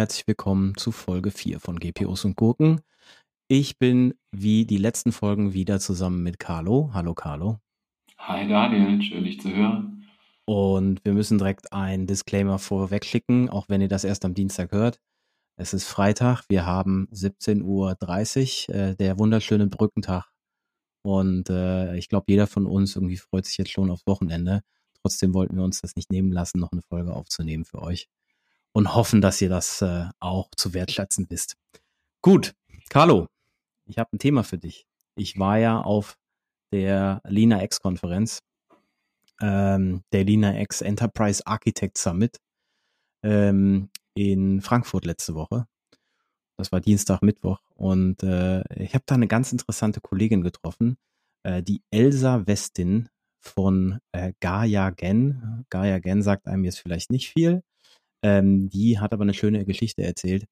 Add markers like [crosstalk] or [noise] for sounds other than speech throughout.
Herzlich willkommen zu Folge 4 von GPOs und Gurken. Ich bin wie die letzten Folgen wieder zusammen mit Carlo. Hallo Carlo. Hi Daniel, schön dich zu hören. Und wir müssen direkt ein Disclaimer vorwegschicken, auch wenn ihr das erst am Dienstag hört. Es ist Freitag, wir haben 17.30 Uhr, äh, der wunderschöne Brückentag. Und äh, ich glaube, jeder von uns irgendwie freut sich jetzt schon aufs Wochenende. Trotzdem wollten wir uns das nicht nehmen lassen, noch eine Folge aufzunehmen für euch und hoffen, dass ihr das äh, auch zu wertschätzen wisst. Gut, Carlo, ich habe ein Thema für dich. Ich war ja auf der Lina X Konferenz, ähm, der Lina X Enterprise Architect Summit ähm, in Frankfurt letzte Woche. Das war Dienstag, Mittwoch und äh, ich habe da eine ganz interessante Kollegin getroffen, äh, die Elsa Westin von äh, Gaia Gen. Gaia Gen sagt einem jetzt vielleicht nicht viel, ähm, die hat aber eine schöne Geschichte erzählt.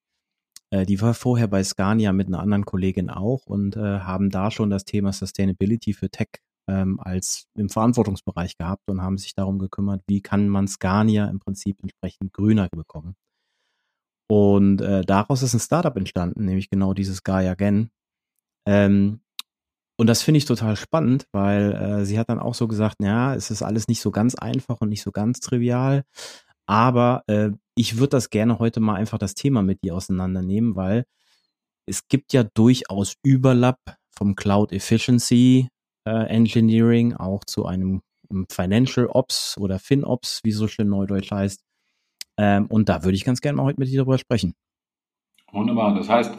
Äh, die war vorher bei Scania mit einer anderen Kollegin auch und äh, haben da schon das Thema Sustainability für Tech ähm, als im Verantwortungsbereich gehabt und haben sich darum gekümmert, wie kann man Scania im Prinzip entsprechend grüner bekommen. Und äh, daraus ist ein Startup entstanden, nämlich genau dieses Gaia Gen. Ähm, und das finde ich total spannend, weil äh, sie hat dann auch so gesagt, ja, es ist alles nicht so ganz einfach und nicht so ganz trivial. Aber äh, ich würde das gerne heute mal einfach das Thema mit dir auseinandernehmen, weil es gibt ja durchaus Überlapp vom Cloud Efficiency äh, Engineering auch zu einem Financial Ops oder FinOps, wie so schön neudeutsch heißt. Ähm, und da würde ich ganz gerne mal heute mit dir darüber sprechen. Wunderbar. Das heißt,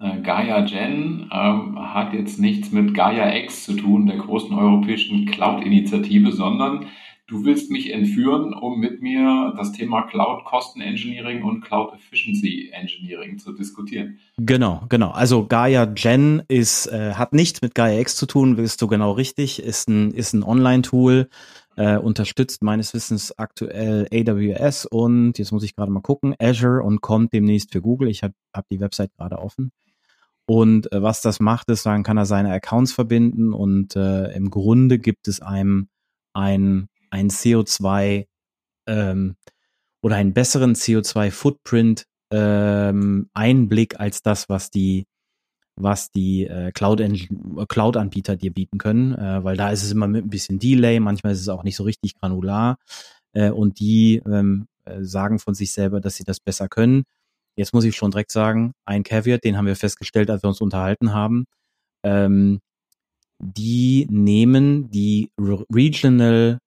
äh, Gaia Gen ähm, hat jetzt nichts mit Gaia X zu tun, der großen europäischen Cloud-Initiative, sondern Du willst mich entführen, um mit mir das Thema Cloud Kosten Engineering und Cloud Efficiency Engineering zu diskutieren. Genau, genau. Also Gaia Gen ist, äh, hat nichts mit Gaia X zu tun, bist du genau richtig, ist ein, ist ein Online-Tool, äh, unterstützt meines Wissens aktuell AWS und jetzt muss ich gerade mal gucken, Azure und kommt demnächst für Google. Ich habe hab die Website gerade offen. Und äh, was das macht, ist, dann kann er seine Accounts verbinden und äh, im Grunde gibt es einem ein ein CO2 ähm, oder einen besseren CO2-Footprint ähm, Einblick als das, was die was die äh, Cloud-Anbieter Cloud dir bieten können, äh, weil da ist es immer mit ein bisschen Delay, manchmal ist es auch nicht so richtig granular äh, und die ähm, äh, sagen von sich selber, dass sie das besser können. Jetzt muss ich schon direkt sagen, ein Caveat, den haben wir festgestellt, als wir uns unterhalten haben. Ähm, die nehmen die Regional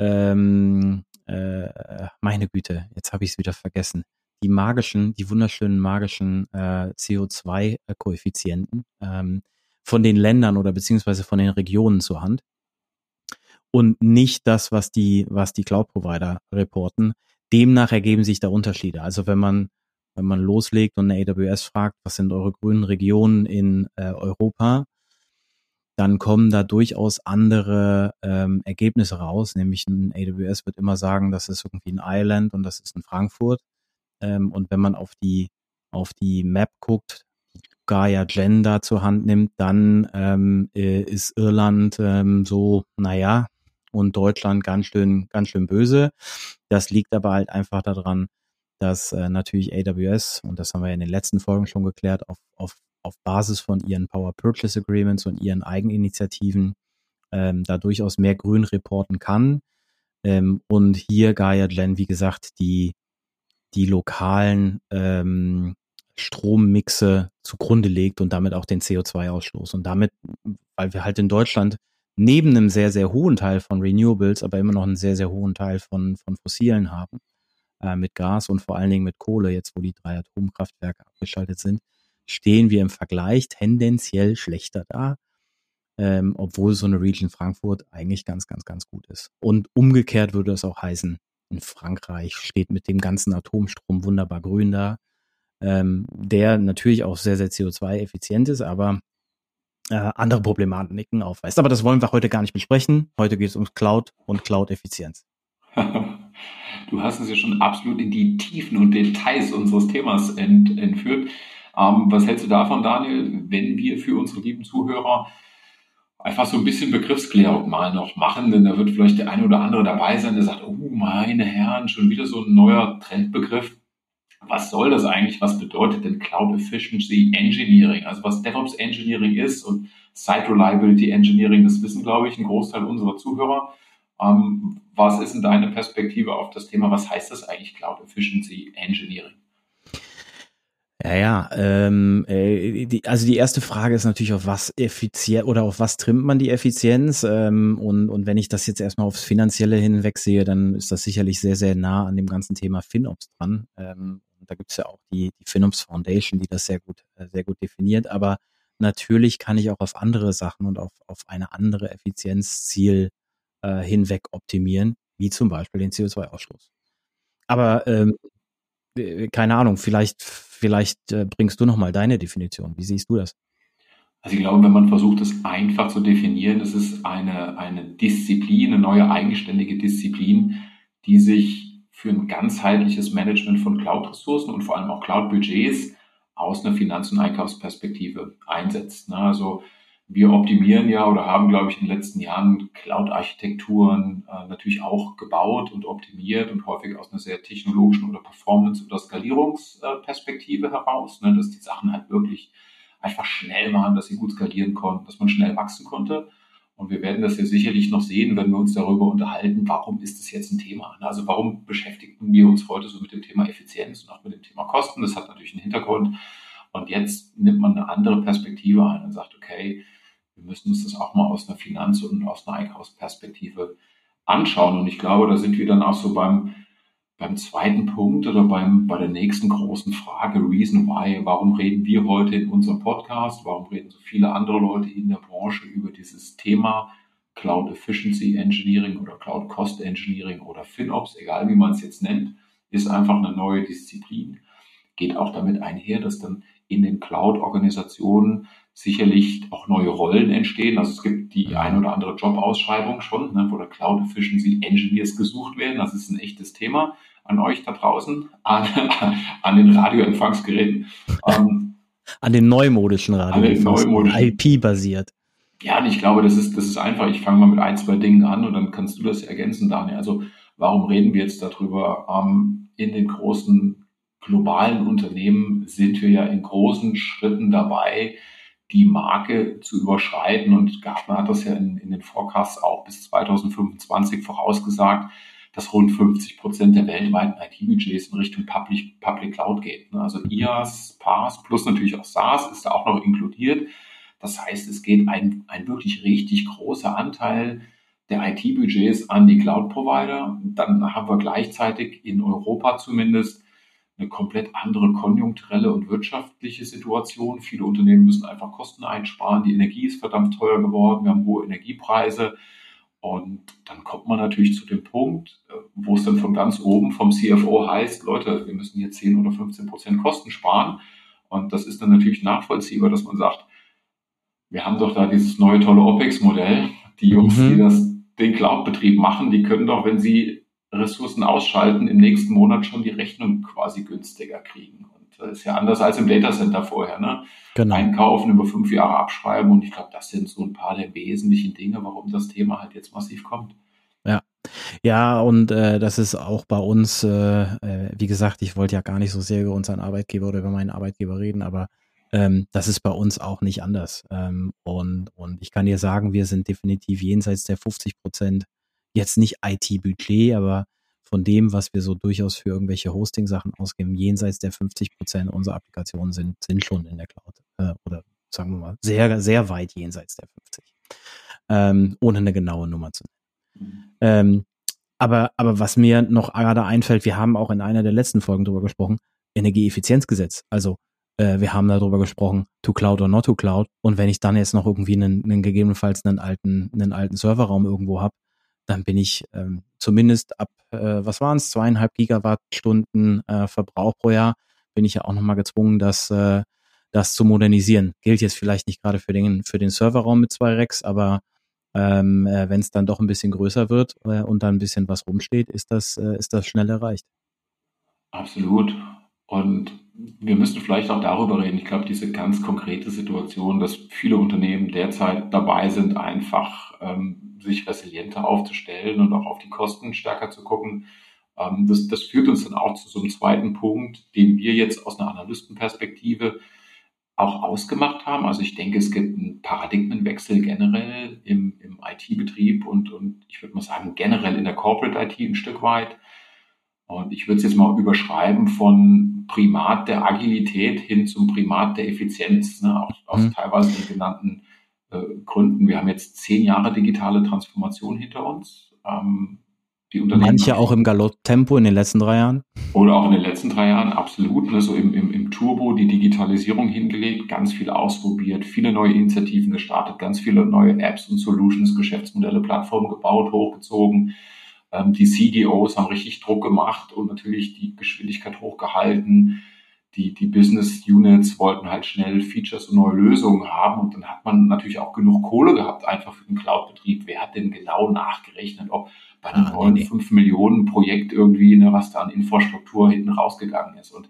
ähm, äh, meine Güte, jetzt habe ich es wieder vergessen. Die magischen, die wunderschönen magischen äh, CO2-Koeffizienten ähm, von den Ländern oder beziehungsweise von den Regionen zur Hand und nicht das, was die, was die Cloud-Provider reporten. Demnach ergeben sich da Unterschiede. Also wenn man, wenn man loslegt und eine AWS fragt, was sind eure grünen Regionen in äh, Europa, dann kommen da durchaus andere ähm, Ergebnisse raus. Nämlich ein AWS wird immer sagen, das ist irgendwie ein Island und das ist in Frankfurt. Ähm, und wenn man auf die auf die Map guckt, Gaia Gender zur Hand nimmt, dann ähm, äh, ist Irland ähm, so, naja, und Deutschland ganz schön, ganz schön böse. Das liegt aber halt einfach daran, dass äh, natürlich AWS, und das haben wir in den letzten Folgen schon geklärt, auf, auf auf Basis von ihren Power Purchase Agreements und ihren Eigeninitiativen ähm, da durchaus mehr Grün reporten kann. Ähm, und hier Gaia Gen, wie gesagt, die, die lokalen ähm, Strommixe zugrunde legt und damit auch den CO2-Ausstoß. Und damit, weil wir halt in Deutschland neben einem sehr, sehr hohen Teil von Renewables, aber immer noch einen sehr, sehr hohen Teil von, von Fossilen haben, äh, mit Gas und vor allen Dingen mit Kohle, jetzt wo die drei Atomkraftwerke abgeschaltet sind, stehen wir im Vergleich tendenziell schlechter da, ähm, obwohl so eine Region Frankfurt eigentlich ganz, ganz, ganz gut ist. Und umgekehrt würde es auch heißen, in Frankreich steht mit dem ganzen Atomstrom wunderbar grün da, ähm, der natürlich auch sehr, sehr CO2-effizient ist, aber äh, andere Problematiken aufweist. Aber das wollen wir heute gar nicht besprechen. Heute geht es um Cloud und Cloud-Effizienz. [laughs] Du hast es ja schon absolut in die Tiefen und Details unseres Themas ent, entführt. Ähm, was hältst du davon, Daniel, wenn wir für unsere lieben Zuhörer einfach so ein bisschen Begriffsklärung mal noch machen, denn da wird vielleicht der eine oder andere dabei sein, der sagt, oh meine Herren, schon wieder so ein neuer Trendbegriff. was soll das eigentlich? Was bedeutet denn Cloud Efficiency Engineering? Also was DevOps Engineering ist und Site Reliability Engineering, das wissen, glaube ich, ein Großteil unserer Zuhörer. Ähm, was ist denn deine Perspektive auf das Thema? Was heißt das eigentlich Cloud Efficiency Engineering? Ja, ja. Ähm, äh, die, also die erste Frage ist natürlich, auf was effizient oder auf was trimmt man die Effizienz? Ähm, und, und wenn ich das jetzt erstmal aufs Finanzielle hinweg sehe, dann ist das sicherlich sehr, sehr nah an dem ganzen Thema FinOps dran. Ähm, da gibt's ja auch die, die FinOps Foundation, die das sehr gut, äh, sehr gut definiert. Aber natürlich kann ich auch auf andere Sachen und auf, auf eine andere Effizienzziel äh, hinweg optimieren, wie zum Beispiel den CO2-Ausstoß. Aber ähm, äh, keine Ahnung, vielleicht Vielleicht äh, bringst du nochmal deine Definition. Wie siehst du das? Also ich glaube, wenn man versucht, es einfach zu definieren, es ist eine, eine Disziplin, eine neue eigenständige Disziplin, die sich für ein ganzheitliches Management von Cloud-Ressourcen und vor allem auch Cloud-Budgets aus einer Finanz- und Einkaufsperspektive einsetzt. Ne? Also wir optimieren ja oder haben, glaube ich, in den letzten Jahren Cloud-Architekturen äh, natürlich auch gebaut und optimiert und häufig aus einer sehr technologischen oder Performance- oder Skalierungsperspektive heraus, ne, dass die Sachen halt wirklich einfach schnell waren, dass sie gut skalieren konnten, dass man schnell wachsen konnte. Und wir werden das ja sicherlich noch sehen, wenn wir uns darüber unterhalten, warum ist das jetzt ein Thema? Ne? Also warum beschäftigen wir uns heute so mit dem Thema Effizienz und auch mit dem Thema Kosten? Das hat natürlich einen Hintergrund. Und jetzt nimmt man eine andere Perspektive ein und sagt, okay, wir müssen uns das auch mal aus einer Finanz- und aus einer Einkaufsperspektive anschauen. Und ich glaube, da sind wir dann auch so beim, beim zweiten Punkt oder beim, bei der nächsten großen Frage, Reason Why. Warum reden wir heute in unserem Podcast? Warum reden so viele andere Leute in der Branche über dieses Thema Cloud Efficiency Engineering oder Cloud Cost Engineering oder FinOps, egal wie man es jetzt nennt, ist einfach eine neue Disziplin. Geht auch damit einher, dass dann in den Cloud-Organisationen sicherlich auch neue Rollen entstehen. Also es gibt die ein oder andere Jobausschreibung schon, ne, wo der Cloud Efficiency Engineers gesucht werden. Das ist ein echtes Thema an euch da draußen, an, [laughs] an den Radioempfangsgeräten. Ähm, an den neumodischen Radioempfangsgeräten, IP-basiert. Ja, und ich glaube, das ist, das ist einfach, ich fange mal mit ein, zwei Dingen an und dann kannst du das ergänzen, Daniel. Also warum reden wir jetzt darüber? Ähm, in den großen globalen Unternehmen sind wir ja in großen Schritten dabei, die Marke zu überschreiten. Und Gartner hat das ja in, in den Forecasts auch bis 2025 vorausgesagt, dass rund 50 Prozent der weltweiten IT-Budgets in Richtung Public, Public Cloud geht. Ne? Also IaaS, PaaS plus natürlich auch SaaS ist da auch noch inkludiert. Das heißt, es geht ein, ein wirklich richtig großer Anteil der IT-Budgets an die Cloud-Provider. Dann haben wir gleichzeitig in Europa zumindest eine komplett andere konjunkturelle und wirtschaftliche Situation. Viele Unternehmen müssen einfach Kosten einsparen. Die Energie ist verdammt teuer geworden. Wir haben hohe Energiepreise. Und dann kommt man natürlich zu dem Punkt, äh, wo es dann von ganz oben vom CFO heißt, Leute, wir müssen hier 10 oder 15 Prozent Kosten sparen. Und das ist dann natürlich nachvollziehbar, dass man sagt, wir haben doch da dieses neue tolle OPEX-Modell. Die Jungs, mhm. die das, den Cloud-Betrieb machen, die können doch, wenn sie Ressourcen ausschalten, im nächsten Monat schon die Rechnung quasi günstiger kriegen. Und das ist ja anders als im Datacenter vorher. Ne? Genau. Einkaufen, über fünf Jahre abschreiben. Und ich glaube, das sind so ein paar der wesentlichen Dinge, warum das Thema halt jetzt massiv kommt. Ja. Ja, und äh, das ist auch bei uns, äh, äh, wie gesagt, ich wollte ja gar nicht so sehr über unseren Arbeitgeber oder über meinen Arbeitgeber reden, aber ähm, das ist bei uns auch nicht anders. Ähm, und, und ich kann dir sagen, wir sind definitiv jenseits der 50 Prozent jetzt nicht IT-Budget, aber von dem, was wir so durchaus für irgendwelche Hosting-Sachen ausgeben, jenseits der 50 Prozent unserer Applikationen sind, sind schon in der Cloud. Äh, oder sagen wir mal, sehr, sehr weit jenseits der 50. Ähm, ohne eine genaue Nummer zu nennen. Ähm, aber, aber was mir noch gerade einfällt, wir haben auch in einer der letzten Folgen darüber gesprochen, Energieeffizienzgesetz. Also äh, wir haben darüber gesprochen, to cloud or not to cloud. Und wenn ich dann jetzt noch irgendwie einen, einen gegebenenfalls einen alten, einen alten Serverraum irgendwo habe, dann bin ich ähm, zumindest ab, äh, was waren es, zweieinhalb Gigawattstunden äh, Verbrauch pro Jahr, bin ich ja auch nochmal gezwungen, das, äh, das zu modernisieren. Gilt jetzt vielleicht nicht gerade für den, für den Serverraum mit zwei Racks, aber ähm, äh, wenn es dann doch ein bisschen größer wird äh, und dann ein bisschen was rumsteht, ist das, äh, ist das schnell erreicht. Absolut. Und wir müssen vielleicht auch darüber reden. Ich glaube, diese ganz konkrete Situation, dass viele Unternehmen derzeit dabei sind, einfach ähm, sich resilienter aufzustellen und auch auf die Kosten stärker zu gucken. Ähm, das, das führt uns dann auch zu so einem zweiten Punkt, den wir jetzt aus einer Analystenperspektive auch ausgemacht haben. Also ich denke, es gibt einen Paradigmenwechsel generell im, im IT-Betrieb und, und ich würde mal sagen, generell in der Corporate IT ein Stück weit. Und ich würde es jetzt mal überschreiben von Primat der Agilität hin zum Primat der Effizienz, ne? auch aus mhm. teilweise den genannten äh, Gründen. Wir haben jetzt zehn Jahre digitale Transformation hinter uns. Ähm, die Unternehmen Manche auch im Galopp-Tempo in den letzten drei Jahren? Oder auch in den letzten drei Jahren, absolut. Ne, so im, im, im Turbo die Digitalisierung hingelegt, ganz viel ausprobiert, viele neue Initiativen gestartet, ganz viele neue Apps und Solutions, Geschäftsmodelle, Plattformen gebaut, hochgezogen. Ähm, die CDOs haben richtig Druck gemacht und natürlich die Geschwindigkeit hochgehalten. Die, die Business Units wollten halt schnell Features und neue Lösungen haben und dann hat man natürlich auch genug Kohle gehabt, einfach für den Cloud-Betrieb. Wer hat denn genau nachgerechnet, ob bei einem neuen nee. 5 Millionen Projekt irgendwie, ne, was da an Infrastruktur hinten rausgegangen ist. Und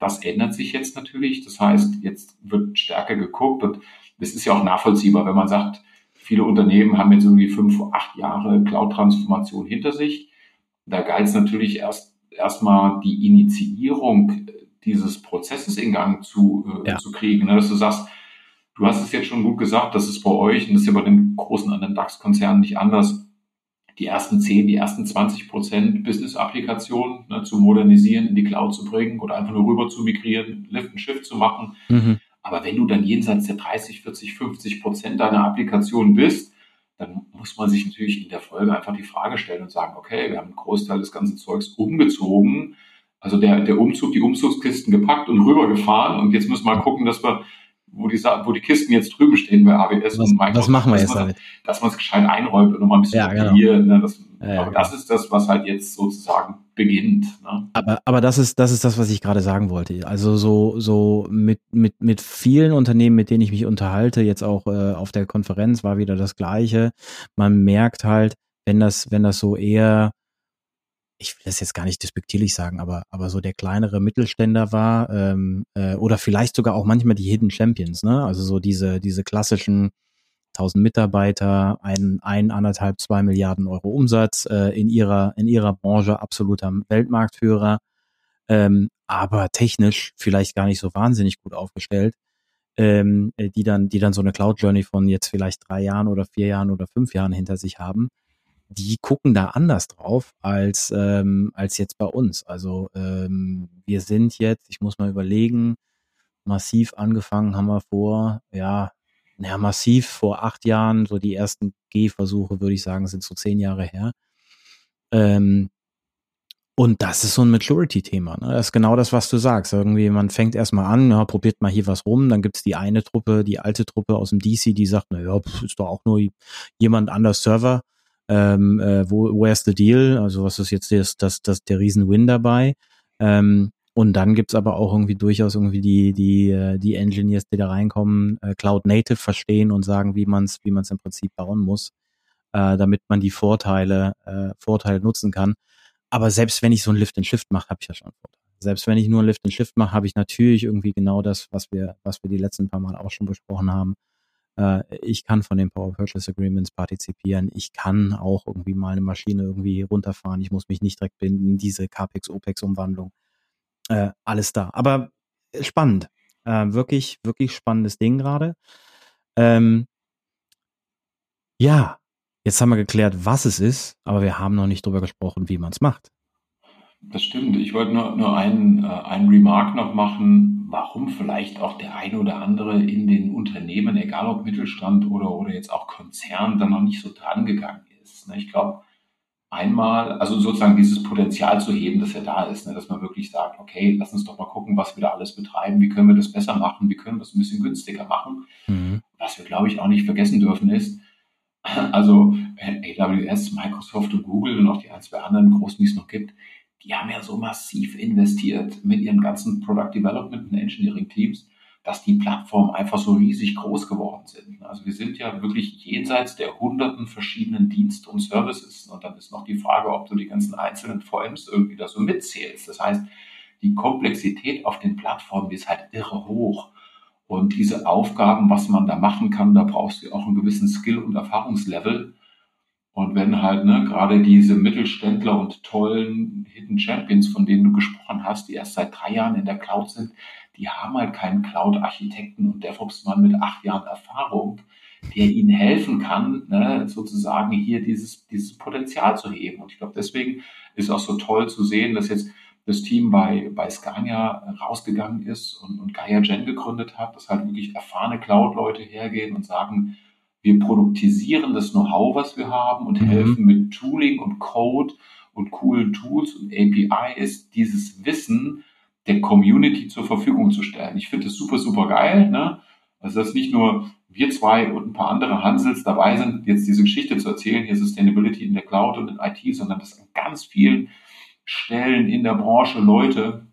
das ändert sich jetzt natürlich. Das heißt, jetzt wird stärker geguckt und das ist ja auch nachvollziehbar, wenn man sagt, viele Unternehmen haben jetzt irgendwie fünf, acht Jahre Cloud-Transformation hinter sich. Da galt es natürlich erst erstmal die Initiierung dieses Prozesses in Gang zu, äh, ja. zu kriegen. Ne? Dass du sagst, du hast es jetzt schon gut gesagt, das ist bei euch und das ist ja bei den großen anderen DAX-Konzernen nicht anders die ersten 10, die ersten 20 Prozent Business-Applikationen ne, zu modernisieren, in die Cloud zu bringen oder einfach nur rüber zu migrieren, Lift and Shift zu machen. Mhm. Aber wenn du dann jenseits der 30, 40, 50 Prozent deiner Applikation bist, dann muss man sich natürlich in der Folge einfach die Frage stellen und sagen, okay, wir haben einen Großteil des ganzen Zeugs umgezogen, also der, der Umzug, die Umzugskisten gepackt und rübergefahren und jetzt müssen wir mal gucken, dass wir wo die, wo die Kisten jetzt drüben stehen bei AWS was, und Microsoft. Was machen wir jetzt damit? Dass man es gescheit einräumt und nochmal ein bisschen ja, genau. hier, ne, das, ja, aber genau. das ist das, was halt jetzt sozusagen beginnt. Ne? Aber, aber das ist, das ist das, was ich gerade sagen wollte. Also so, so mit, mit, mit vielen Unternehmen, mit denen ich mich unterhalte, jetzt auch äh, auf der Konferenz war wieder das Gleiche. Man merkt halt, wenn das, wenn das so eher ich will das jetzt gar nicht despektierlich sagen, aber, aber so der kleinere Mittelständler war, ähm, äh, oder vielleicht sogar auch manchmal die Hidden Champions, ne? Also so diese, diese klassischen 1000 Mitarbeiter, ein, ein, anderthalb, zwei Milliarden Euro Umsatz, äh, in ihrer, in ihrer Branche absoluter Weltmarktführer, ähm, aber technisch vielleicht gar nicht so wahnsinnig gut aufgestellt, ähm, äh, die dann, die dann so eine Cloud Journey von jetzt vielleicht drei Jahren oder vier Jahren oder fünf Jahren hinter sich haben die gucken da anders drauf als, ähm, als jetzt bei uns. Also ähm, wir sind jetzt, ich muss mal überlegen, massiv angefangen haben wir vor, ja, naja, massiv vor acht Jahren, so die ersten Gehversuche, würde ich sagen, sind so zehn Jahre her. Ähm, und das ist so ein Maturity-Thema. Ne? Das ist genau das, was du sagst. Irgendwie, man fängt erstmal an, ja, probiert mal hier was rum, dann gibt's die eine Truppe, die alte Truppe aus dem DC, die sagt, na ja, ist doch auch nur jemand anders Server ähm, äh, wo, where's the deal? Also was ist jetzt das, das, das der Riesen-Win dabei? Ähm, und dann gibt's aber auch irgendwie durchaus irgendwie die, die, äh, die Engineers, die da reinkommen, äh, Cloud Native verstehen und sagen, wie man es wie man's im Prinzip bauen muss, äh, damit man die Vorteile, äh, Vorteile nutzen kann. Aber selbst wenn ich so ein Lift and Shift mache, habe ich ja schon einen Vorteil. Selbst wenn ich nur ein Lift and Shift mache, habe ich natürlich irgendwie genau das, was wir, was wir die letzten paar Mal auch schon besprochen haben. Äh, ich kann von den Power Purchase Agreements partizipieren. Ich kann auch irgendwie mal eine Maschine irgendwie runterfahren. Ich muss mich nicht direkt binden. Diese CAPEX-OPEX-Umwandlung. Äh, alles da. Aber spannend. Äh, wirklich, wirklich spannendes Ding gerade. Ähm, ja, jetzt haben wir geklärt, was es ist, aber wir haben noch nicht drüber gesprochen, wie man es macht. Das stimmt. Ich wollte nur, nur einen, äh, einen Remark noch machen, warum vielleicht auch der eine oder andere in den Unternehmen, egal ob Mittelstand oder, oder jetzt auch Konzern, da noch nicht so dran gegangen ist. Ne? Ich glaube, einmal, also sozusagen dieses Potenzial zu heben, das ja da ist, ne? dass man wirklich sagt, okay, lass uns doch mal gucken, was wir da alles betreiben, wie können wir das besser machen, wie können wir das ein bisschen günstiger machen. Mhm. Was wir, glaube ich, auch nicht vergessen dürfen ist, [clears throat] also AWS, Microsoft und Google und auch die ein, zwei anderen großen, die es noch gibt, die haben ja so massiv investiert mit ihren ganzen Product Development und Engineering Teams, dass die Plattformen einfach so riesig groß geworden sind. Also wir sind ja wirklich jenseits der hunderten verschiedenen Dienste und Services. Und dann ist noch die Frage, ob du die ganzen einzelnen VMs irgendwie da so mitzählst. Das heißt, die Komplexität auf den Plattformen ist halt irre hoch. Und diese Aufgaben, was man da machen kann, da brauchst du auch einen gewissen Skill und Erfahrungslevel. Und wenn halt ne, gerade diese Mittelständler und tollen Hidden Champions, von denen du gesprochen hast, die erst seit drei Jahren in der Cloud sind, die haben halt keinen Cloud-Architekten und DevOps-Mann mit acht Jahren Erfahrung, der ihnen helfen kann, ne, sozusagen hier dieses, dieses Potenzial zu heben. Und ich glaube, deswegen ist auch so toll zu sehen, dass jetzt das Team bei, bei Scania rausgegangen ist und, und Gaia Gen gegründet hat, dass halt wirklich erfahrene Cloud-Leute hergehen und sagen, wir produktisieren das Know-how, was wir haben und mhm. helfen mit Tooling und Code und coolen Tools und APIs, dieses Wissen der Community zur Verfügung zu stellen. Ich finde das super, super geil. Ne? Also, dass nicht nur wir zwei und ein paar andere Hansels dabei sind, jetzt diese Geschichte zu erzählen, hier Sustainability in der Cloud und in IT, sondern dass an ganz vielen Stellen in der Branche Leute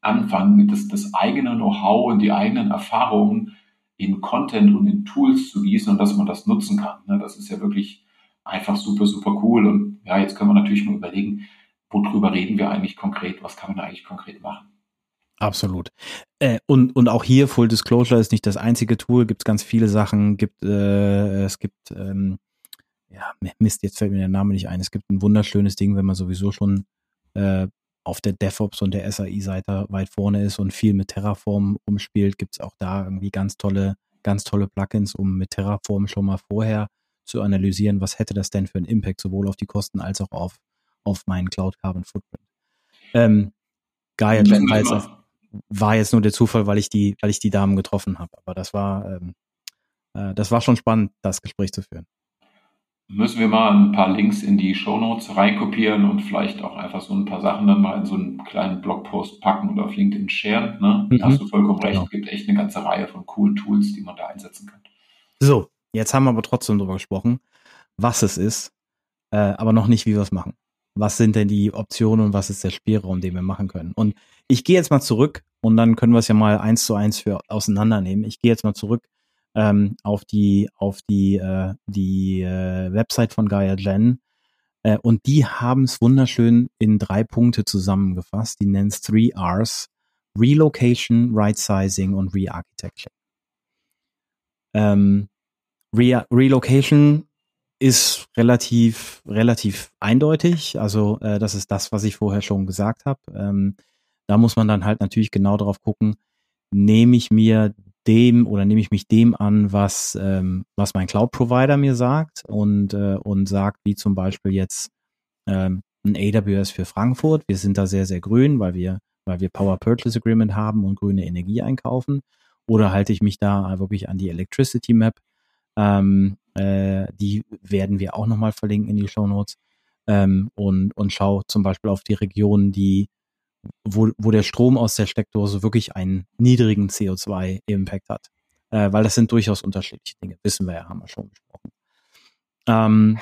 anfangen, das, das eigene Know-how und die eigenen Erfahrungen in Content und in Tools zu gießen und dass man das nutzen kann. Ne? Das ist ja wirklich einfach super, super cool. Und ja, jetzt können wir natürlich nur überlegen, worüber reden wir eigentlich konkret, was kann man eigentlich konkret machen. Absolut. Äh, und, und auch hier, Full Disclosure ist nicht das einzige Tool, gibt es ganz viele Sachen, gibt, äh, es gibt, ähm, ja, Mist, jetzt fällt mir der Name nicht ein. Es gibt ein wunderschönes Ding, wenn man sowieso schon äh, auf der DevOps und der SAI-Seite weit vorne ist und viel mit Terraform umspielt, gibt es auch da irgendwie ganz tolle, ganz tolle Plugins, um mit Terraform schon mal vorher zu analysieren, was hätte das denn für einen Impact sowohl auf die Kosten als auch auf, auf meinen Cloud Carbon Footprint. Ähm, Gaia Gen war jetzt, war jetzt nur der Zufall, weil ich die, weil ich die Damen getroffen habe. Aber das war, ähm, äh, das war schon spannend, das Gespräch zu führen müssen wir mal ein paar Links in die Show Notes reinkopieren und vielleicht auch einfach so ein paar Sachen dann mal in so einen kleinen Blogpost packen oder auf LinkedIn sharen. Ne? Mhm. Hast du vollkommen recht. Genau. Es gibt echt eine ganze Reihe von coolen Tools, die man da einsetzen kann. So, jetzt haben wir aber trotzdem darüber gesprochen, was es ist, äh, aber noch nicht, wie wir es machen. Was sind denn die Optionen und was ist der Spielraum, den wir machen können? Und ich gehe jetzt mal zurück und dann können wir es ja mal eins zu eins für auseinandernehmen. Ich gehe jetzt mal zurück ähm, auf die auf die äh, die äh, Website von Gaia Gen äh, und die haben es wunderschön in drei Punkte zusammengefasst. Die nennen es Three Rs: Relocation, Right Sizing und Re-Architecture. Ähm, Re Relocation ist relativ relativ eindeutig. Also äh, das ist das, was ich vorher schon gesagt habe. Ähm, da muss man dann halt natürlich genau darauf gucken, nehme ich mir dem oder nehme ich mich dem an, was, ähm, was mein Cloud-Provider mir sagt und, äh, und sagt, wie zum Beispiel jetzt ähm, ein AWS für Frankfurt. Wir sind da sehr, sehr grün, weil wir, weil wir Power Purchase Agreement haben und grüne Energie einkaufen. Oder halte ich mich da wirklich an die Electricity Map? Ähm, äh, die werden wir auch nochmal verlinken in die Show Notes. Ähm, und, und schau zum Beispiel auf die Regionen, die wo, wo der Strom aus der Steckdose wirklich einen niedrigen CO2-Impact hat. Äh, weil das sind durchaus unterschiedliche Dinge, wissen wir ja, haben wir schon besprochen. Ähm,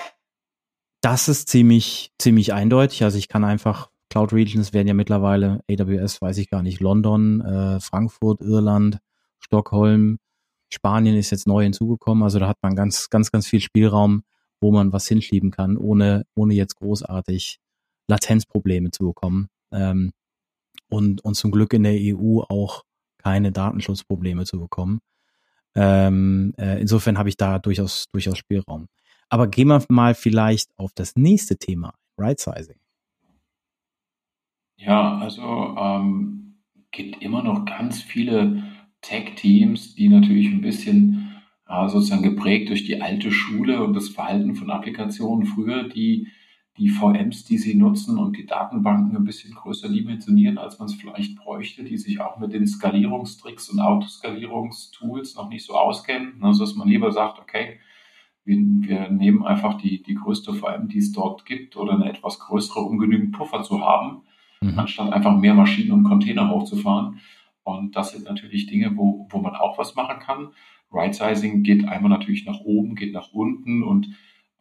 das ist ziemlich, ziemlich eindeutig. Also ich kann einfach, Cloud Regions werden ja mittlerweile, AWS weiß ich gar nicht, London, äh, Frankfurt, Irland, Stockholm, Spanien ist jetzt neu hinzugekommen. Also da hat man ganz, ganz, ganz viel Spielraum, wo man was hinschieben kann, ohne, ohne jetzt großartig Latenzprobleme zu bekommen. Ähm, und, und zum Glück in der EU auch keine Datenschutzprobleme zu bekommen. Ähm, äh, insofern habe ich da durchaus, durchaus Spielraum. Aber gehen wir mal vielleicht auf das nächste Thema, Right Sizing. Ja, also ähm, gibt immer noch ganz viele Tech-Teams, die natürlich ein bisschen äh, sozusagen geprägt durch die alte Schule und das Verhalten von Applikationen früher, die die VMs, die sie nutzen und die Datenbanken ein bisschen größer dimensionieren, als man es vielleicht bräuchte, die sich auch mit den Skalierungstricks und Autoskalierungstools noch nicht so auskennen. Also dass man lieber sagt, okay, wir, wir nehmen einfach die, die größte VM, die es dort gibt, oder eine etwas größere, um genügend Puffer zu haben, mhm. anstatt einfach mehr Maschinen und Container hochzufahren. Und das sind natürlich Dinge, wo, wo man auch was machen kann. Right-Sizing geht einmal natürlich nach oben, geht nach unten und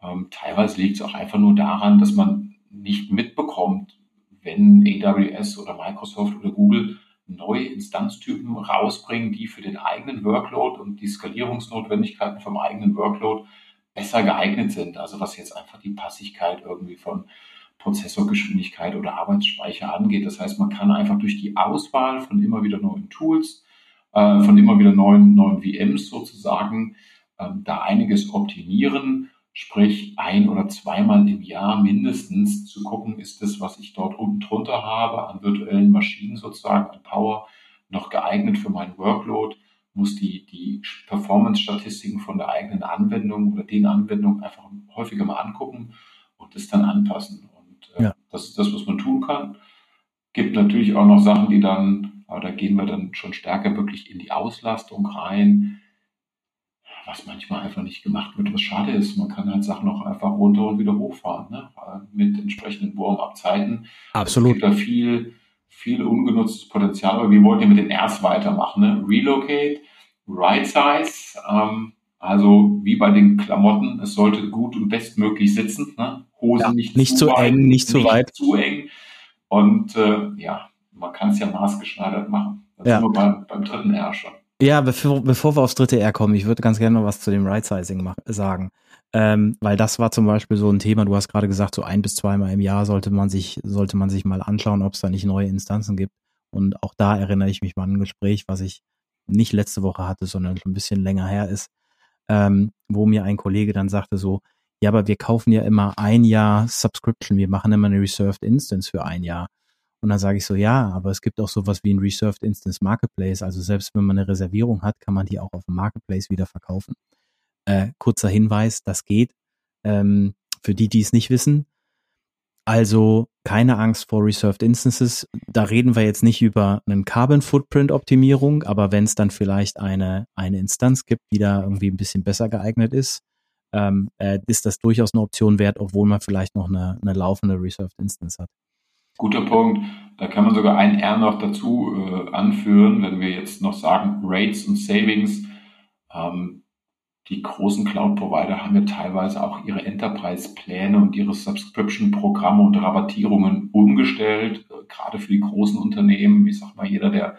ähm, teilweise liegt es auch einfach nur daran, dass man nicht mitbekommt, wenn AWS oder Microsoft oder Google neue Instanztypen rausbringen, die für den eigenen Workload und die Skalierungsnotwendigkeiten vom eigenen Workload besser geeignet sind. Also was jetzt einfach die Passigkeit irgendwie von Prozessorgeschwindigkeit oder Arbeitsspeicher angeht. Das heißt, man kann einfach durch die Auswahl von immer wieder neuen Tools, äh, von immer wieder neuen, neuen VMs sozusagen, äh, da einiges optimieren Sprich, ein oder zweimal im Jahr mindestens zu gucken, ist das, was ich dort unten drunter habe, an virtuellen Maschinen sozusagen, an Power, noch geeignet für meinen Workload, muss die, die Performance-Statistiken von der eigenen Anwendung oder den Anwendungen einfach häufiger mal angucken und das dann anpassen. Äh, ja. das ist das, was man tun kann. Gibt natürlich auch noch Sachen, die dann, aber da gehen wir dann schon stärker wirklich in die Auslastung rein was manchmal einfach nicht gemacht wird, was schade ist. Man kann halt Sachen auch einfach runter und wieder hochfahren, ne? mit entsprechenden Warm-up-Zeiten. Absolut. Es gibt da viel, viel ungenutztes Potenzial, aber wir wollten ja mit den Rs weitermachen. Ne? Relocate, Right Size, ähm, also wie bei den Klamotten, es sollte gut und bestmöglich sitzen. Ne? Hosen ja, nicht, nicht zu, zu eng, nicht zu nicht weit. Zu eng. Und äh, ja, man kann es ja maßgeschneidert machen. Das ja. sind wir beim, beim dritten R schon. Ja, bevor, bevor wir aufs dritte R kommen, ich würde ganz gerne noch was zu dem Right-Sizing sagen. Ähm, weil das war zum Beispiel so ein Thema, du hast gerade gesagt, so ein bis zweimal im Jahr sollte man sich, sollte man sich mal anschauen, ob es da nicht neue Instanzen gibt. Und auch da erinnere ich mich mal an ein Gespräch, was ich nicht letzte Woche hatte, sondern schon ein bisschen länger her ist, ähm, wo mir ein Kollege dann sagte so, ja, aber wir kaufen ja immer ein Jahr Subscription, wir machen immer eine Reserved Instance für ein Jahr. Und dann sage ich so, ja, aber es gibt auch sowas wie ein Reserved Instance Marketplace. Also selbst wenn man eine Reservierung hat, kann man die auch auf dem Marketplace wieder verkaufen. Äh, kurzer Hinweis, das geht. Ähm, für die, die es nicht wissen. Also keine Angst vor Reserved Instances. Da reden wir jetzt nicht über einen Carbon Footprint Optimierung, aber wenn es dann vielleicht eine, eine Instanz gibt, die da irgendwie ein bisschen besser geeignet ist, ähm, äh, ist das durchaus eine Option wert, obwohl man vielleicht noch eine, eine laufende Reserved Instance hat. Guter Punkt. Da kann man sogar ein R noch dazu äh, anführen, wenn wir jetzt noch sagen Rates und Savings. Ähm, die großen Cloud-Provider haben ja teilweise auch ihre Enterprise-Pläne und ihre Subscription-Programme und Rabattierungen umgestellt, äh, gerade für die großen Unternehmen. Ich sag mal, jeder, der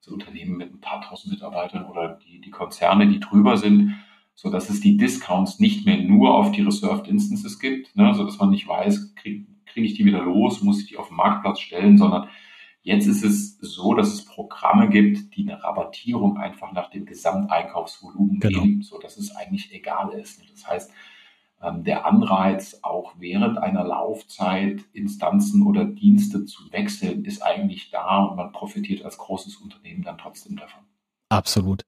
so Unternehmen mit ein paar tausend Mitarbeitern oder die, die Konzerne, die drüber sind, so dass es die Discounts nicht mehr nur auf die Reserved Instances gibt, ne, so dass man nicht weiß, kriege ich die wieder los, muss ich die auf den Marktplatz stellen, sondern jetzt ist es so, dass es Programme gibt, die eine Rabattierung einfach nach dem Gesamteinkaufsvolumen genau. geben, so dass es eigentlich egal ist. Das heißt, ähm, der Anreiz, auch während einer Laufzeit Instanzen oder Dienste zu wechseln, ist eigentlich da und man profitiert als großes Unternehmen dann trotzdem davon. Absolut.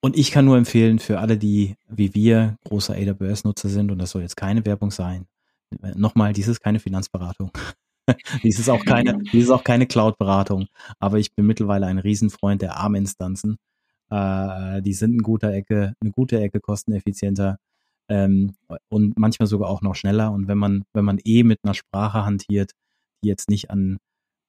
Und ich kann nur empfehlen für alle, die wie wir große AWS-Nutzer sind, und das soll jetzt keine Werbung sein, nochmal, dies ist keine Finanzberatung. [laughs] dies ist auch keine, dies ist auch keine Cloud-Beratung. Aber ich bin mittlerweile ein Riesenfreund der ARM-Instanzen. Äh, die sind eine gute Ecke, eine gute Ecke kosteneffizienter ähm, und manchmal sogar auch noch schneller. Und wenn man, wenn man eh mit einer Sprache hantiert, die jetzt nicht an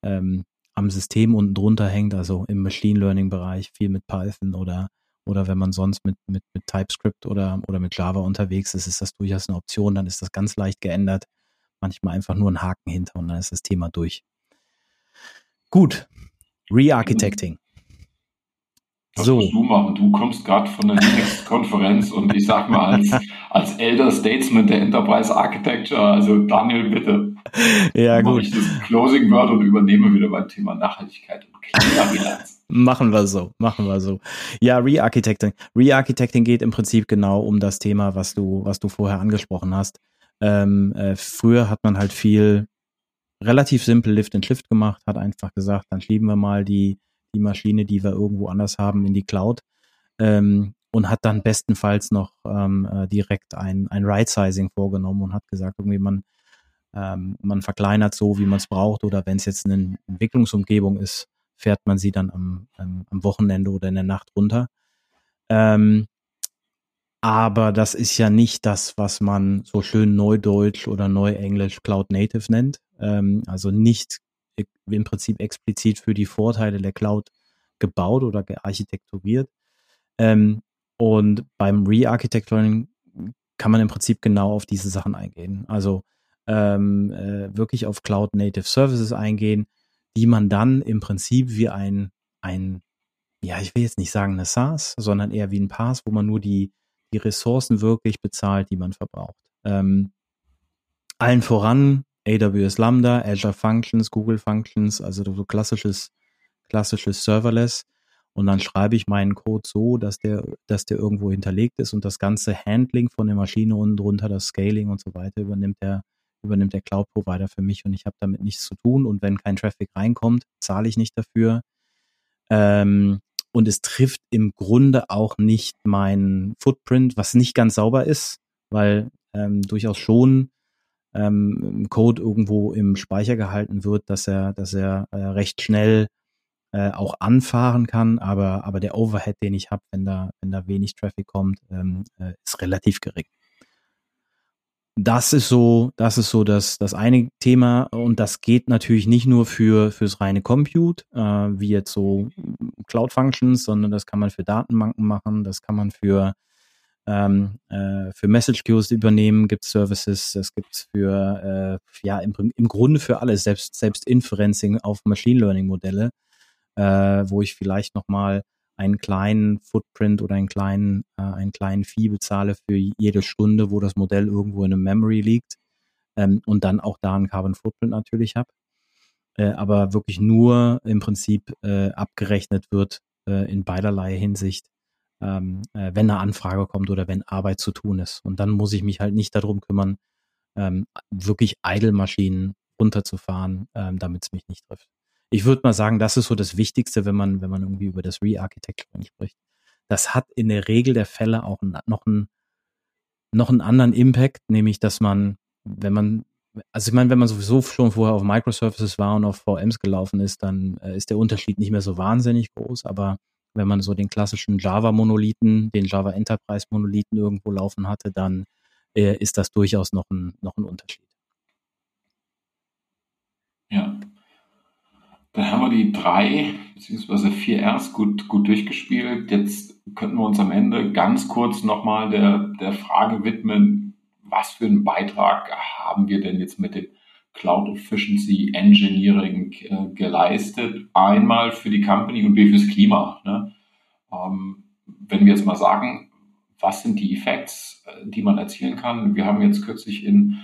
ähm, am System unten drunter hängt, also im Machine Learning Bereich viel mit Python oder oder wenn man sonst mit, mit, mit TypeScript oder, oder mit Java unterwegs ist, ist das durchaus eine Option. Dann ist das ganz leicht geändert. Manchmal einfach nur ein Haken hinter und dann ist das Thema durch. Gut. Re-Architecting. So. musst du machen? Du kommst gerade von der Linux-Konferenz und ich sag mal als, als Elder Statesman der Enterprise Architecture, also Daniel, bitte. Ja, gut. ich das Closing Word und übernehme wieder beim Thema Nachhaltigkeit und Klimabilanz. [laughs] machen wir so, machen wir so. Ja, Re-Architecting. Re-Architecting geht im Prinzip genau um das Thema, was du, was du vorher angesprochen hast. Ähm, äh, früher hat man halt viel relativ simpel Lift and Shift gemacht, hat einfach gesagt, dann schieben wir mal die die Maschine, die wir irgendwo anders haben, in die Cloud ähm, und hat dann bestenfalls noch ähm, äh, direkt ein, ein Right-Sizing vorgenommen und hat gesagt, irgendwie man, ähm, man verkleinert so, wie man es braucht oder wenn es jetzt eine Entwicklungsumgebung ist, fährt man sie dann am, am, Wochenende oder in der Nacht runter. Ähm, aber das ist ja nicht das, was man so schön Neudeutsch oder Neuenglisch Cloud Native nennt. Ähm, also nicht im Prinzip explizit für die Vorteile der Cloud gebaut oder gearchitekturiert. Ähm, und beim Re-Architecturing kann man im Prinzip genau auf diese Sachen eingehen. Also ähm, äh, wirklich auf Cloud Native Services eingehen, die man dann im Prinzip wie ein, ein, ja, ich will jetzt nicht sagen eine SaaS, sondern eher wie ein Pass, wo man nur die, die Ressourcen wirklich bezahlt, die man verbraucht. Ähm, allen voran AWS Lambda, Azure Functions, Google Functions, also so klassisches, klassisches Serverless. Und dann schreibe ich meinen Code so, dass der, dass der irgendwo hinterlegt ist und das ganze Handling von der Maschine unten drunter, das Scaling und so weiter übernimmt der, übernimmt der Cloud Provider für mich und ich habe damit nichts zu tun. Und wenn kein Traffic reinkommt, zahle ich nicht dafür. Ähm, und es trifft im Grunde auch nicht mein Footprint, was nicht ganz sauber ist, weil ähm, durchaus schon ähm, Code irgendwo im Speicher gehalten wird, dass er, dass er äh, recht schnell äh, auch anfahren kann, aber, aber der Overhead, den ich habe, wenn da, wenn da wenig Traffic kommt, ähm, äh, ist relativ gering. Das ist so, das ist so das, das eine Thema und das geht natürlich nicht nur für fürs reine Compute, äh, wie jetzt so Cloud Functions, sondern das kann man für Datenbanken machen, das kann man für ähm, äh, für Message Queues übernehmen, gibt Services, es gibt für äh, ja im, im Grunde für alles, selbst selbst Inferencing auf Machine Learning Modelle äh, wo ich vielleicht nochmal einen kleinen Footprint oder einen kleinen, äh, einen kleinen Fee bezahle für jede Stunde, wo das Modell irgendwo in einem Memory liegt ähm, und dann auch da einen Carbon Footprint natürlich habe. Äh, aber wirklich nur im Prinzip äh, abgerechnet wird äh, in beiderlei Hinsicht, ähm, äh, wenn eine Anfrage kommt oder wenn Arbeit zu tun ist. Und dann muss ich mich halt nicht darum kümmern, ähm, wirklich Idle-Maschinen runterzufahren, ähm, damit es mich nicht trifft ich würde mal sagen, das ist so das Wichtigste, wenn man, wenn man irgendwie über das Re-Architecturing spricht. Das hat in der Regel der Fälle auch noch einen, noch einen anderen Impact, nämlich, dass man, wenn man, also ich meine, wenn man sowieso schon vorher auf Microservices war und auf VMs gelaufen ist, dann äh, ist der Unterschied nicht mehr so wahnsinnig groß, aber wenn man so den klassischen Java-Monolithen, den Java Enterprise-Monolithen irgendwo laufen hatte, dann äh, ist das durchaus noch ein, noch ein Unterschied. Ja, dann haben wir die drei beziehungsweise vier Rs gut, gut durchgespielt. Jetzt könnten wir uns am Ende ganz kurz nochmal der, der Frage widmen, was für einen Beitrag haben wir denn jetzt mit dem Cloud Efficiency Engineering äh, geleistet? Einmal für die Company und B fürs Klima. Ne? Ähm, wenn wir jetzt mal sagen, was sind die Effekte, äh, die man erzielen kann? Wir haben jetzt kürzlich in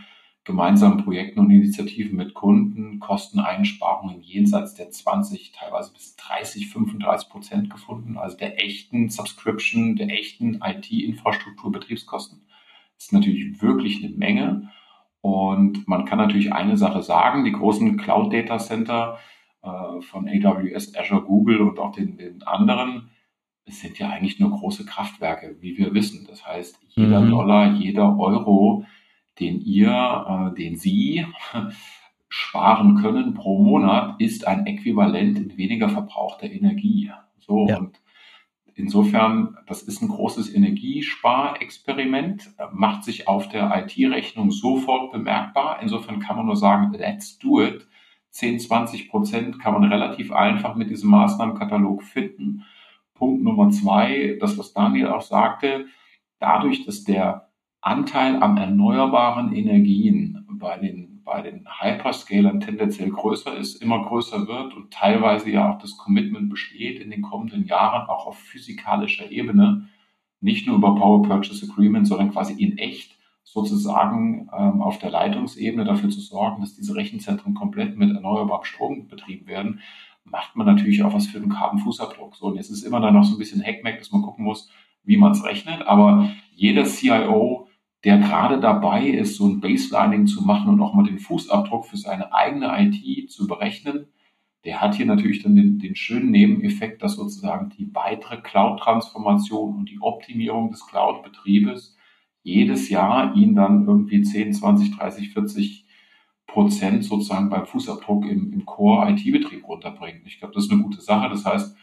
gemeinsamen Projekten und Initiativen mit Kunden Kosteneinsparungen jenseits der 20, teilweise bis 30, 35 Prozent gefunden. Also der echten Subscription, der echten IT-Infrastruktur, Betriebskosten. Das ist natürlich wirklich eine Menge. Und man kann natürlich eine Sache sagen, die großen Cloud Data Center äh, von AWS, Azure, Google und auch den, den anderen, es sind ja eigentlich nur große Kraftwerke, wie wir wissen. Das heißt, jeder mhm. Dollar, jeder Euro, den ihr, äh, den Sie [laughs] sparen können pro Monat, ist ein Äquivalent in weniger verbrauchter Energie. So ja. und insofern, das ist ein großes Energiesparexperiment, macht sich auf der IT-Rechnung sofort bemerkbar. Insofern kann man nur sagen, let's do it. 10, 20 Prozent kann man relativ einfach mit diesem Maßnahmenkatalog finden. Punkt Nummer zwei, das, was Daniel auch sagte, dadurch, dass der Anteil an erneuerbaren Energien bei den, bei den Hyperscalern tendenziell größer ist, immer größer wird und teilweise ja auch das Commitment besteht, in den kommenden Jahren auch auf physikalischer Ebene, nicht nur über Power Purchase Agreement, sondern quasi in echt sozusagen ähm, auf der Leitungsebene dafür zu sorgen, dass diese Rechenzentren komplett mit erneuerbarem Strom betrieben werden, macht man natürlich auch was für den Carbon-Fußabdruck. So, und jetzt ist immer dann noch so ein bisschen Hackmack, dass man gucken muss, wie man es rechnet, aber jeder CIO der gerade dabei ist, so ein Baselining zu machen und auch mal den Fußabdruck für seine eigene IT zu berechnen, der hat hier natürlich dann den, den schönen Nebeneffekt, dass sozusagen die weitere Cloud-Transformation und die Optimierung des Cloud-Betriebes jedes Jahr ihn dann irgendwie 10, 20, 30, 40 Prozent sozusagen beim Fußabdruck im, im Core-IT-Betrieb runterbringt. Ich glaube, das ist eine gute Sache. Das heißt,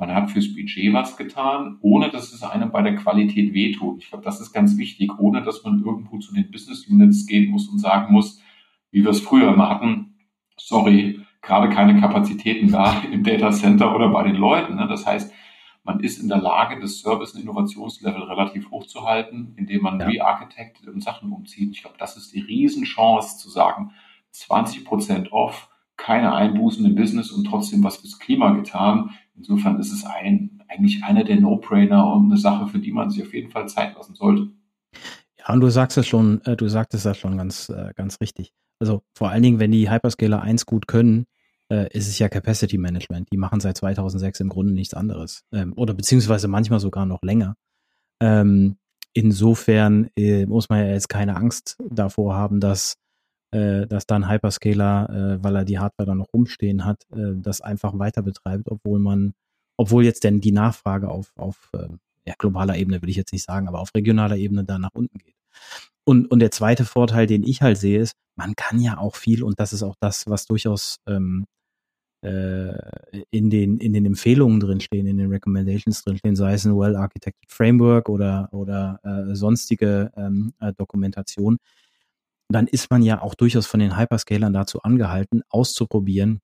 man hat fürs Budget was getan, ohne dass es einem bei der Qualität wehtut. Ich glaube, das ist ganz wichtig, ohne dass man irgendwo zu den Business Units gehen muss und sagen muss, wie wir es früher immer hatten, sorry, gerade keine Kapazitäten da [laughs] im Data Center oder bei den Leuten. Ne? Das heißt, man ist in der Lage, das Service- und Innovationslevel relativ hoch zu halten, indem man ja. re-architectet und Sachen umzieht. Ich glaube, das ist die Riesenchance zu sagen, 20 Prozent off, keine Einbußen im Business und trotzdem was fürs Klima getan. Insofern ist es ein, eigentlich einer der No-Brainer und eine Sache, für die man sich auf jeden Fall Zeit lassen sollte. Ja, und du sagst es schon, äh, du sagtest das schon ganz, äh, ganz richtig. Also vor allen Dingen, wenn die Hyperscaler eins gut können, äh, ist es ja Capacity Management. Die machen seit 2006 im Grunde nichts anderes. Ähm, oder beziehungsweise manchmal sogar noch länger. Ähm, insofern muss man ja jetzt keine Angst davor haben, dass, äh, dass dann Hyperscaler, äh, weil er die Hardware da noch rumstehen hat, äh, das einfach weiter betreibt, obwohl man, obwohl jetzt denn die Nachfrage auf, auf äh, ja, globaler Ebene will ich jetzt nicht sagen, aber auf regionaler Ebene da nach unten geht. Und, und der zweite Vorteil, den ich halt sehe, ist, man kann ja auch viel, und das ist auch das, was durchaus ähm, äh, in, den, in den Empfehlungen drinstehen, in den Recommendations drinstehen, sei es ein Well-Architected Framework oder, oder äh, sonstige ähm, äh, Dokumentation, dann ist man ja auch durchaus von den Hyperscalern dazu angehalten, auszuprobieren,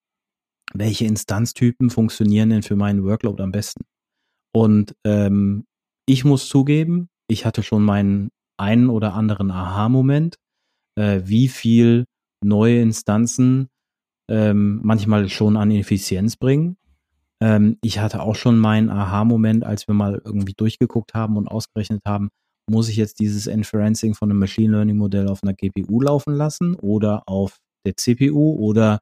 welche Instanztypen funktionieren denn für meinen Workload am besten. Und ähm, ich muss zugeben, ich hatte schon meinen einen oder anderen Aha-Moment, äh, wie viel neue Instanzen ähm, manchmal schon an Effizienz bringen. Ähm, ich hatte auch schon meinen Aha-Moment, als wir mal irgendwie durchgeguckt haben und ausgerechnet haben, muss ich jetzt dieses Inferencing von einem Machine Learning Modell auf einer GPU laufen lassen oder auf der CPU oder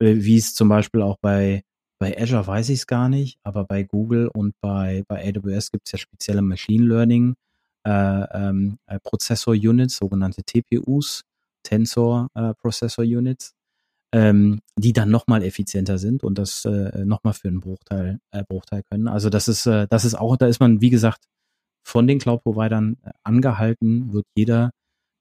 äh, wie es zum Beispiel auch bei, bei Azure weiß ich es gar nicht, aber bei Google und bei, bei AWS gibt es ja spezielle Machine Learning äh, ähm, äh, Prozessor Units, sogenannte TPUs, Tensor äh, Processor Units ähm, die dann nochmal effizienter sind und das äh, nochmal für einen Bruchteil, äh, Bruchteil können. Also das ist, äh, das ist auch, da ist man, wie gesagt, von den Cloud-Providern äh, angehalten, wird jeder,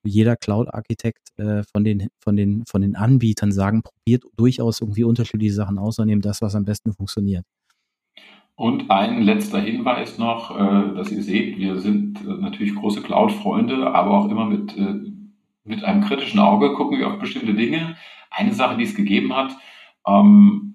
jeder Cloud-Architekt äh, von, den, von, den, von den Anbietern sagen, probiert durchaus irgendwie unterschiedliche Sachen aus und nehmt das, was am besten funktioniert. Und ein letzter Hinweis noch, äh, dass ihr seht, wir sind natürlich große Cloud-Freunde, aber auch immer mit, mit einem kritischen Auge gucken wir auf bestimmte Dinge. Eine Sache, die es gegeben hat, ähm,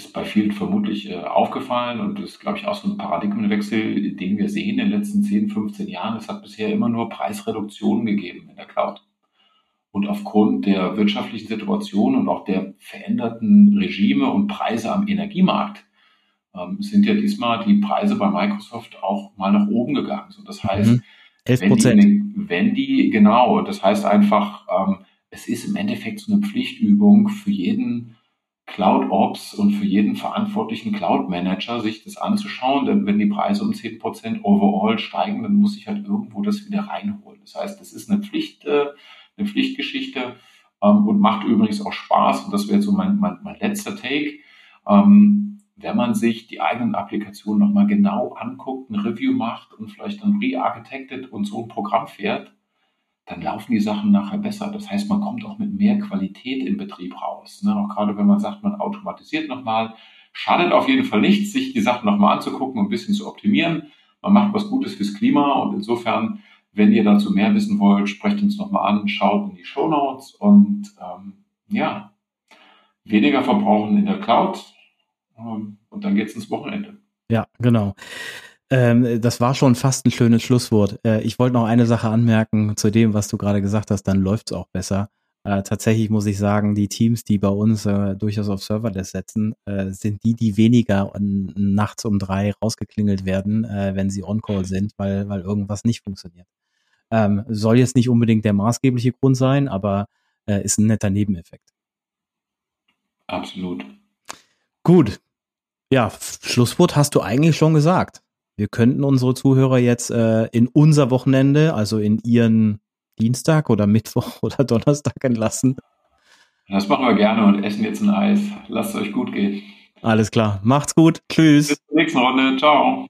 ist bei vielen vermutlich äh, aufgefallen und ist, glaube ich, auch so ein Paradigmenwechsel, den wir sehen in den letzten 10, 15 Jahren. Es hat bisher immer nur Preisreduktionen gegeben in der Cloud. Und aufgrund der wirtschaftlichen Situation und auch der veränderten Regime und Preise am Energiemarkt ähm, sind ja diesmal die Preise bei Microsoft auch mal nach oben gegangen. So, das heißt, mhm. 11 Prozent. Wenn, wenn die, genau, das heißt einfach, ähm, es ist im Endeffekt so eine Pflichtübung für jeden Cloud Ops und für jeden verantwortlichen Cloud Manager, sich das anzuschauen, denn wenn die Preise um 10% overall steigen, dann muss ich halt irgendwo das wieder reinholen. Das heißt, das ist eine Pflicht, äh, eine Pflichtgeschichte ähm, und macht übrigens auch Spaß. Und das wäre so mein, mein, mein letzter Take. Ähm, wenn man sich die eigenen Applikationen nochmal genau anguckt, ein Review macht und vielleicht dann re-architected und so ein Programm fährt, dann laufen die Sachen nachher besser. Das heißt, man kommt auch mit mehr Qualität im Betrieb raus. Ne? Auch gerade wenn man sagt, man automatisiert nochmal, schadet auf jeden Fall nichts, sich die Sachen nochmal anzugucken und ein bisschen zu optimieren. Man macht was Gutes fürs Klima und insofern, wenn ihr dazu mehr wissen wollt, sprecht uns nochmal an, schaut in die Show Notes und ähm, ja, weniger verbrauchen in der Cloud ähm, und dann geht's ins Wochenende. Ja, genau. Ähm, das war schon fast ein schönes Schlusswort. Äh, ich wollte noch eine Sache anmerken zu dem, was du gerade gesagt hast, dann läuft's auch besser. Äh, tatsächlich muss ich sagen, die Teams, die bei uns äh, durchaus auf Serverless setzen, äh, sind die, die weniger nachts um drei rausgeklingelt werden, äh, wenn sie on-call sind, weil, weil irgendwas nicht funktioniert. Ähm, soll jetzt nicht unbedingt der maßgebliche Grund sein, aber äh, ist ein netter Nebeneffekt. Absolut. Gut. Ja, Schlusswort hast du eigentlich schon gesagt wir könnten unsere Zuhörer jetzt äh, in unser Wochenende, also in ihren Dienstag oder Mittwoch [laughs] oder Donnerstag entlassen. Das machen wir gerne und essen jetzt ein Eis. Lasst es euch gut gehen. Alles klar. Macht's gut. Tschüss. Bis zur nächsten Runde. Ciao.